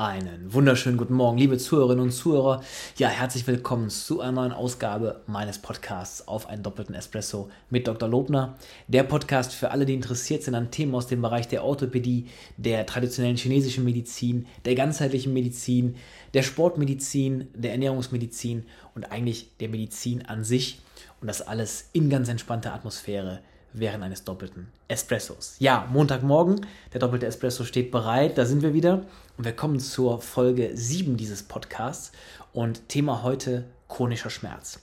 Einen wunderschönen guten Morgen, liebe Zuhörerinnen und Zuhörer. Ja, herzlich willkommen zu einer neuen Ausgabe meines Podcasts auf einen doppelten Espresso mit Dr. Lobner. Der Podcast für alle, die interessiert sind an Themen aus dem Bereich der Orthopädie, der traditionellen chinesischen Medizin, der ganzheitlichen Medizin, der Sportmedizin, der Ernährungsmedizin und eigentlich der Medizin an sich. Und das alles in ganz entspannter Atmosphäre während eines doppelten Espressos. Ja, Montagmorgen, der doppelte Espresso steht bereit, da sind wir wieder und wir kommen zur Folge 7 dieses Podcasts und Thema heute chronischer Schmerz.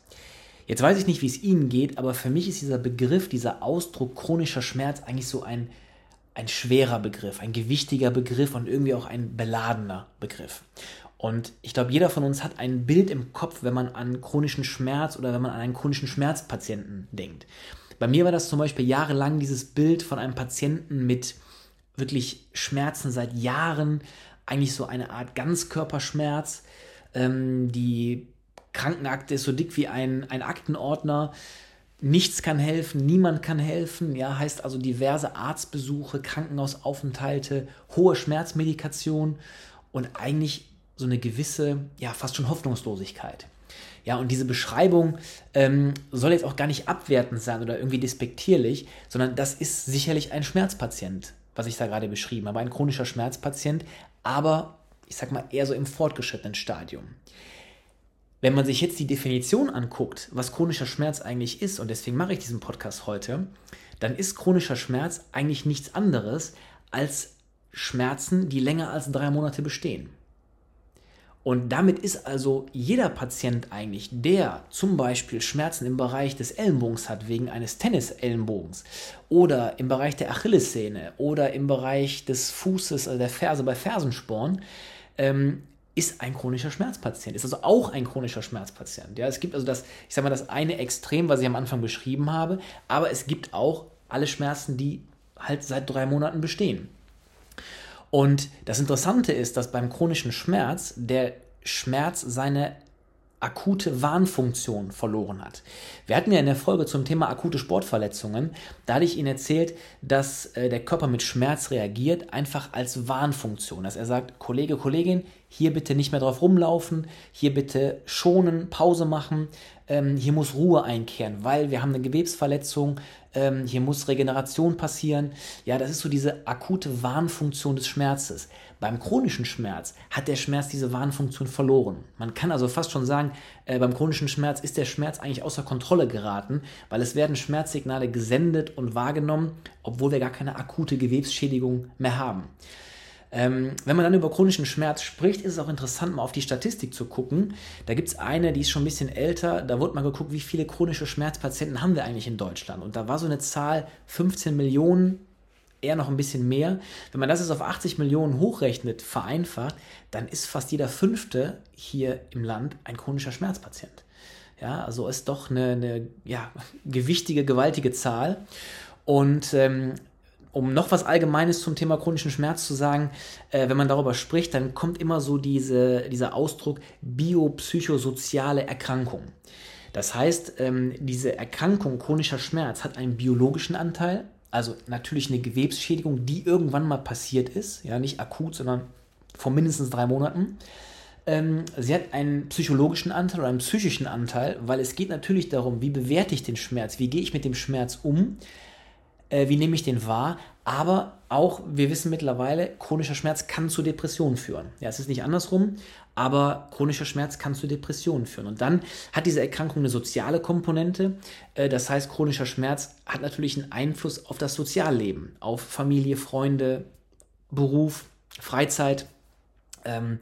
Jetzt weiß ich nicht, wie es Ihnen geht, aber für mich ist dieser Begriff, dieser Ausdruck chronischer Schmerz eigentlich so ein, ein schwerer Begriff, ein gewichtiger Begriff und irgendwie auch ein beladener Begriff. Und ich glaube, jeder von uns hat ein Bild im Kopf, wenn man an chronischen Schmerz oder wenn man an einen chronischen Schmerzpatienten denkt. Bei mir war das zum Beispiel jahrelang dieses Bild von einem Patienten mit wirklich Schmerzen seit Jahren, eigentlich so eine Art Ganzkörperschmerz. Ähm, die Krankenakte ist so dick wie ein, ein Aktenordner. Nichts kann helfen, niemand kann helfen. Ja, heißt also diverse Arztbesuche, Krankenhausaufenthalte, hohe Schmerzmedikation und eigentlich so eine gewisse, ja, fast schon Hoffnungslosigkeit. Ja, und diese Beschreibung ähm, soll jetzt auch gar nicht abwertend sein oder irgendwie despektierlich, sondern das ist sicherlich ein Schmerzpatient, was ich da gerade beschrieben habe, ein chronischer Schmerzpatient, aber ich sag mal eher so im fortgeschrittenen Stadium. Wenn man sich jetzt die Definition anguckt, was chronischer Schmerz eigentlich ist, und deswegen mache ich diesen Podcast heute, dann ist chronischer Schmerz eigentlich nichts anderes als Schmerzen, die länger als drei Monate bestehen. Und damit ist also jeder Patient eigentlich, der zum Beispiel Schmerzen im Bereich des Ellenbogens hat, wegen eines Tennisellenbogens oder im Bereich der Achillessehne oder im Bereich des Fußes, also der Ferse bei Fersensporn, ähm, ist ein chronischer Schmerzpatient, ist also auch ein chronischer Schmerzpatient. Ja, es gibt also das, ich sage mal, das eine Extrem, was ich am Anfang beschrieben habe, aber es gibt auch alle Schmerzen, die halt seit drei Monaten bestehen. Und das Interessante ist, dass beim chronischen Schmerz der Schmerz seine akute Warnfunktion verloren hat. Wir hatten ja in der Folge zum Thema akute Sportverletzungen, da hatte ich Ihnen erzählt, dass äh, der Körper mit Schmerz reagiert, einfach als Warnfunktion, dass er sagt, Kollege, Kollegin, hier bitte nicht mehr drauf rumlaufen, hier bitte schonen, Pause machen, ähm, hier muss Ruhe einkehren, weil wir haben eine Gewebsverletzung, ähm, hier muss Regeneration passieren. Ja, das ist so diese akute Warnfunktion des Schmerzes. Beim chronischen Schmerz hat der Schmerz diese Warnfunktion verloren. Man kann also fast schon sagen, äh, beim chronischen Schmerz ist der Schmerz eigentlich außer Kontrolle geraten, weil es werden Schmerzsignale gesendet und wahrgenommen, obwohl wir gar keine akute Gewebsschädigung mehr haben. Ähm, wenn man dann über chronischen Schmerz spricht, ist es auch interessant, mal auf die Statistik zu gucken. Da gibt es eine, die ist schon ein bisschen älter. Da wurde mal geguckt, wie viele chronische Schmerzpatienten haben wir eigentlich in Deutschland. Und da war so eine Zahl 15 Millionen, eher noch ein bisschen mehr. Wenn man das jetzt auf 80 Millionen hochrechnet, vereinfacht, dann ist fast jeder Fünfte hier im Land ein chronischer Schmerzpatient. Ja, also ist doch eine, eine ja, gewichtige, gewaltige Zahl. Und ähm, um noch was Allgemeines zum Thema chronischen Schmerz zu sagen, äh, wenn man darüber spricht, dann kommt immer so diese, dieser Ausdruck biopsychosoziale Erkrankung. Das heißt, ähm, diese Erkrankung chronischer Schmerz hat einen biologischen Anteil, also natürlich eine Gewebsschädigung, die irgendwann mal passiert ist, ja, nicht akut, sondern vor mindestens drei Monaten. Ähm, sie hat einen psychologischen Anteil oder einen psychischen Anteil, weil es geht natürlich darum, wie bewerte ich den Schmerz, wie gehe ich mit dem Schmerz um, äh, wie nehme ich den wahr, aber auch, wir wissen mittlerweile, chronischer Schmerz kann zu Depressionen führen. Ja, es ist nicht andersrum, aber chronischer Schmerz kann zu Depressionen führen. Und dann hat diese Erkrankung eine soziale Komponente. Äh, das heißt, chronischer Schmerz hat natürlich einen Einfluss auf das Sozialleben, auf Familie, Freunde, Beruf, Freizeit. Ähm,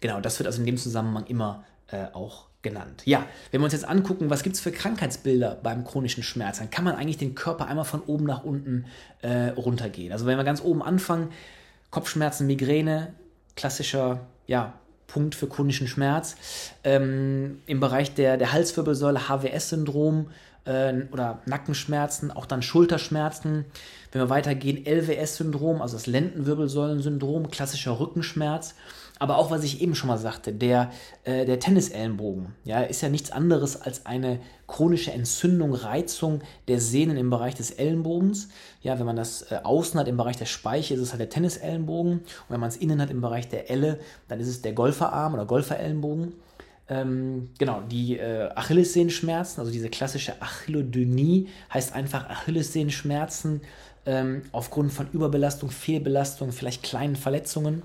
genau, das wird also in dem Zusammenhang immer äh, auch genannt. Ja, wenn wir uns jetzt angucken, was gibt es für Krankheitsbilder beim chronischen Schmerz, dann kann man eigentlich den Körper einmal von oben nach unten äh, runtergehen. Also wenn wir ganz oben anfangen, Kopfschmerzen, Migräne, klassischer ja, Punkt für chronischen Schmerz. Ähm, Im Bereich der, der Halswirbelsäule HWS-Syndrom äh, oder Nackenschmerzen, auch dann Schulterschmerzen. Wenn wir weitergehen, LWS-Syndrom, also das Lendenwirbelsäulensyndrom, klassischer Rückenschmerz. Aber auch, was ich eben schon mal sagte, der, äh, der Tennisellenbogen ja, ist ja nichts anderes als eine chronische Entzündung, Reizung der Sehnen im Bereich des Ellenbogens. Ja, wenn man das äh, außen hat im Bereich der Speiche, ist es halt der Tennisellenbogen. Und wenn man es innen hat im Bereich der Elle, dann ist es der Golferarm oder Golferellenbogen. Ähm, genau, die äh, Achillessehenschmerzen, also diese klassische Achillodynie, heißt einfach Achillessehenschmerzen ähm, aufgrund von Überbelastung, Fehlbelastung, vielleicht kleinen Verletzungen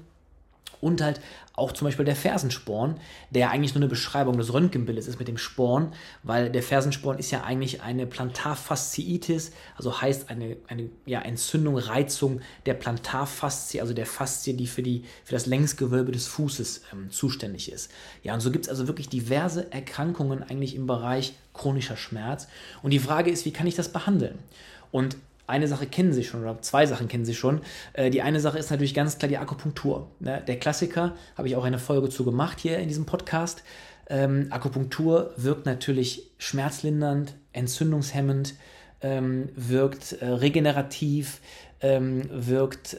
und halt auch zum Beispiel der Fersensporn, der eigentlich nur eine Beschreibung des Röntgenbildes ist mit dem Sporn, weil der Fersensporn ist ja eigentlich eine Plantarfasziitis, also heißt eine, eine ja, Entzündung, Reizung der Plantarfaszie, also der Faszie, die für, die, für das Längsgewölbe des Fußes ähm, zuständig ist. Ja, und so gibt es also wirklich diverse Erkrankungen eigentlich im Bereich chronischer Schmerz. Und die Frage ist, wie kann ich das behandeln? Und eine Sache kennen Sie schon oder zwei Sachen kennen Sie schon. Äh, die eine Sache ist natürlich ganz klar die Akupunktur. Ne? Der Klassiker, habe ich auch eine Folge zu gemacht hier in diesem Podcast. Ähm, Akupunktur wirkt natürlich schmerzlindernd, entzündungshemmend, ähm, wirkt äh, regenerativ, ähm, wirkt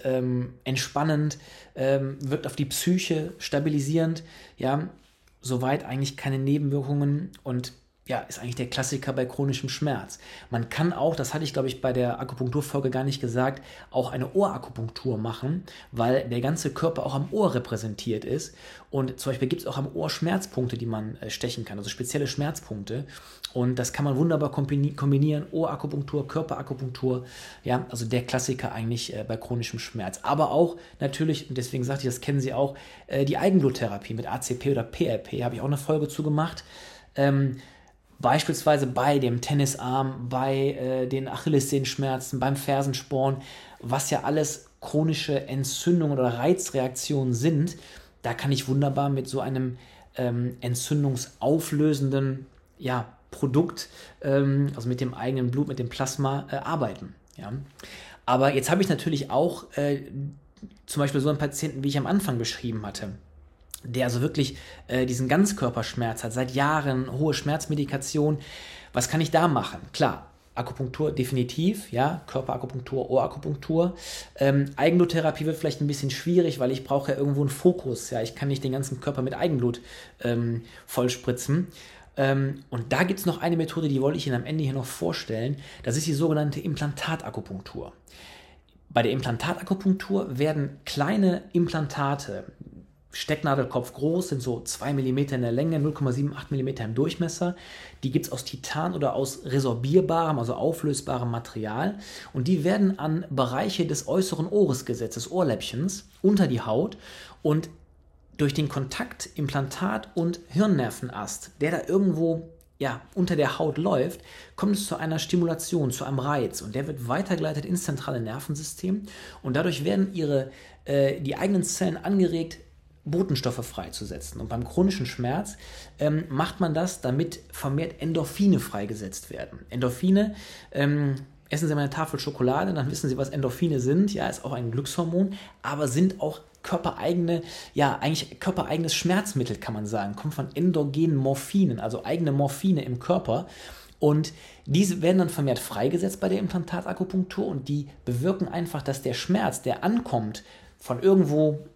entspannend, wirkt auf die Psyche stabilisierend. Ja, soweit eigentlich keine Nebenwirkungen und ja, ist eigentlich der Klassiker bei chronischem Schmerz. Man kann auch, das hatte ich glaube ich bei der Akupunkturfolge gar nicht gesagt, auch eine Ohrakupunktur machen, weil der ganze Körper auch am Ohr repräsentiert ist. Und zum Beispiel gibt es auch am Ohr Schmerzpunkte, die man äh, stechen kann, also spezielle Schmerzpunkte. Und das kann man wunderbar kombinieren, Ohrakupunktur, Körperakupunktur, ja, also der Klassiker eigentlich äh, bei chronischem Schmerz. Aber auch natürlich, und deswegen sagte ich, das kennen Sie auch, äh, die Eigenbluttherapie mit ACP oder PRP, habe ich auch eine Folge zu gemacht. Ähm, Beispielsweise bei dem Tennisarm, bei äh, den Achillessehenschmerzen, beim Fersensporn, was ja alles chronische Entzündungen oder Reizreaktionen sind, da kann ich wunderbar mit so einem ähm, entzündungsauflösenden ja, Produkt, ähm, also mit dem eigenen Blut, mit dem Plasma äh, arbeiten. Ja. Aber jetzt habe ich natürlich auch äh, zum Beispiel so einen Patienten, wie ich am Anfang beschrieben hatte der also wirklich äh, diesen Ganzkörperschmerz hat, seit Jahren hohe Schmerzmedikation. Was kann ich da machen? Klar, Akupunktur definitiv, ja, Körperakupunktur, Ohrakupunktur. Ähm, Eigenbluttherapie wird vielleicht ein bisschen schwierig, weil ich brauche ja irgendwo einen Fokus, ja, ich kann nicht den ganzen Körper mit Eigenblut ähm, vollspritzen. Ähm, und da gibt es noch eine Methode, die wollte ich Ihnen am Ende hier noch vorstellen. Das ist die sogenannte Implantatakupunktur. Bei der Implantatakupunktur werden kleine Implantate, Stecknadelkopf groß, sind so 2 mm in der Länge, 0,78 mm im Durchmesser. Die gibt es aus Titan oder aus resorbierbarem, also auflösbarem Material. Und die werden an Bereiche des äußeren Ohres gesetzt, des Ohrläppchens, unter die Haut. Und durch den Kontakt Implantat und Hirnnervenast, der da irgendwo ja, unter der Haut läuft, kommt es zu einer Stimulation, zu einem Reiz und der wird weitergeleitet ins zentrale Nervensystem und dadurch werden ihre, äh, die eigenen Zellen angeregt, Botenstoffe freizusetzen. Und beim chronischen Schmerz ähm, macht man das, damit vermehrt Endorphine freigesetzt werden. Endorphine, ähm, essen Sie mal eine Tafel Schokolade, dann wissen Sie, was Endorphine sind. Ja, ist auch ein Glückshormon, aber sind auch körpereigene, ja, eigentlich körpereigenes Schmerzmittel, kann man sagen. Kommt von endogenen Morphinen, also eigene Morphine im Körper. Und diese werden dann vermehrt freigesetzt bei der Implantatakupunktur und die bewirken einfach, dass der Schmerz, der ankommt, von irgendwo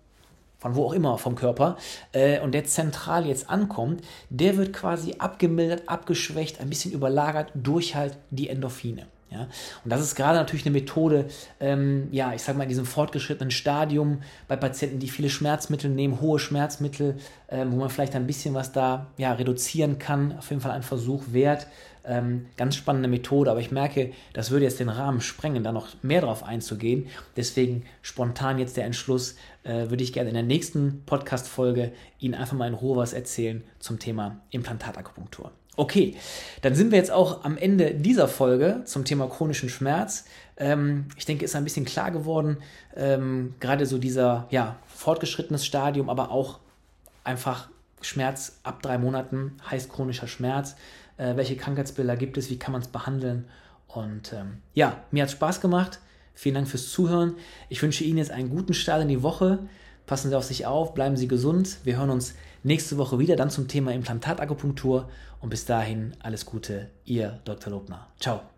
von wo auch immer vom Körper, äh, und der zentral jetzt ankommt, der wird quasi abgemildert, abgeschwächt, ein bisschen überlagert durch halt die Endorphine. Ja? Und das ist gerade natürlich eine Methode, ähm, ja, ich sage mal, in diesem fortgeschrittenen Stadium bei Patienten, die viele Schmerzmittel nehmen, hohe Schmerzmittel, ähm, wo man vielleicht ein bisschen was da ja, reduzieren kann. Auf jeden Fall ein Versuch wert. Ähm, ganz spannende Methode, aber ich merke, das würde jetzt den Rahmen sprengen, da noch mehr drauf einzugehen. Deswegen spontan jetzt der Entschluss, äh, würde ich gerne in der nächsten Podcast-Folge Ihnen einfach mal in Ruhe was erzählen zum Thema Implantatakupunktur. Okay, dann sind wir jetzt auch am Ende dieser Folge zum Thema chronischen Schmerz. Ähm, ich denke, ist ein bisschen klar geworden, ähm, gerade so dieser ja, fortgeschrittenes Stadium, aber auch einfach Schmerz ab drei Monaten heißt chronischer Schmerz. Äh, welche Krankheitsbilder gibt es? Wie kann man es behandeln? Und ähm, ja, mir hat es Spaß gemacht. Vielen Dank fürs Zuhören. Ich wünsche Ihnen jetzt einen guten Start in die Woche. Passen Sie auf sich auf, bleiben Sie gesund. Wir hören uns nächste Woche wieder dann zum Thema Implantatakupunktur. Und bis dahin alles Gute, Ihr Dr. Lobner. Ciao.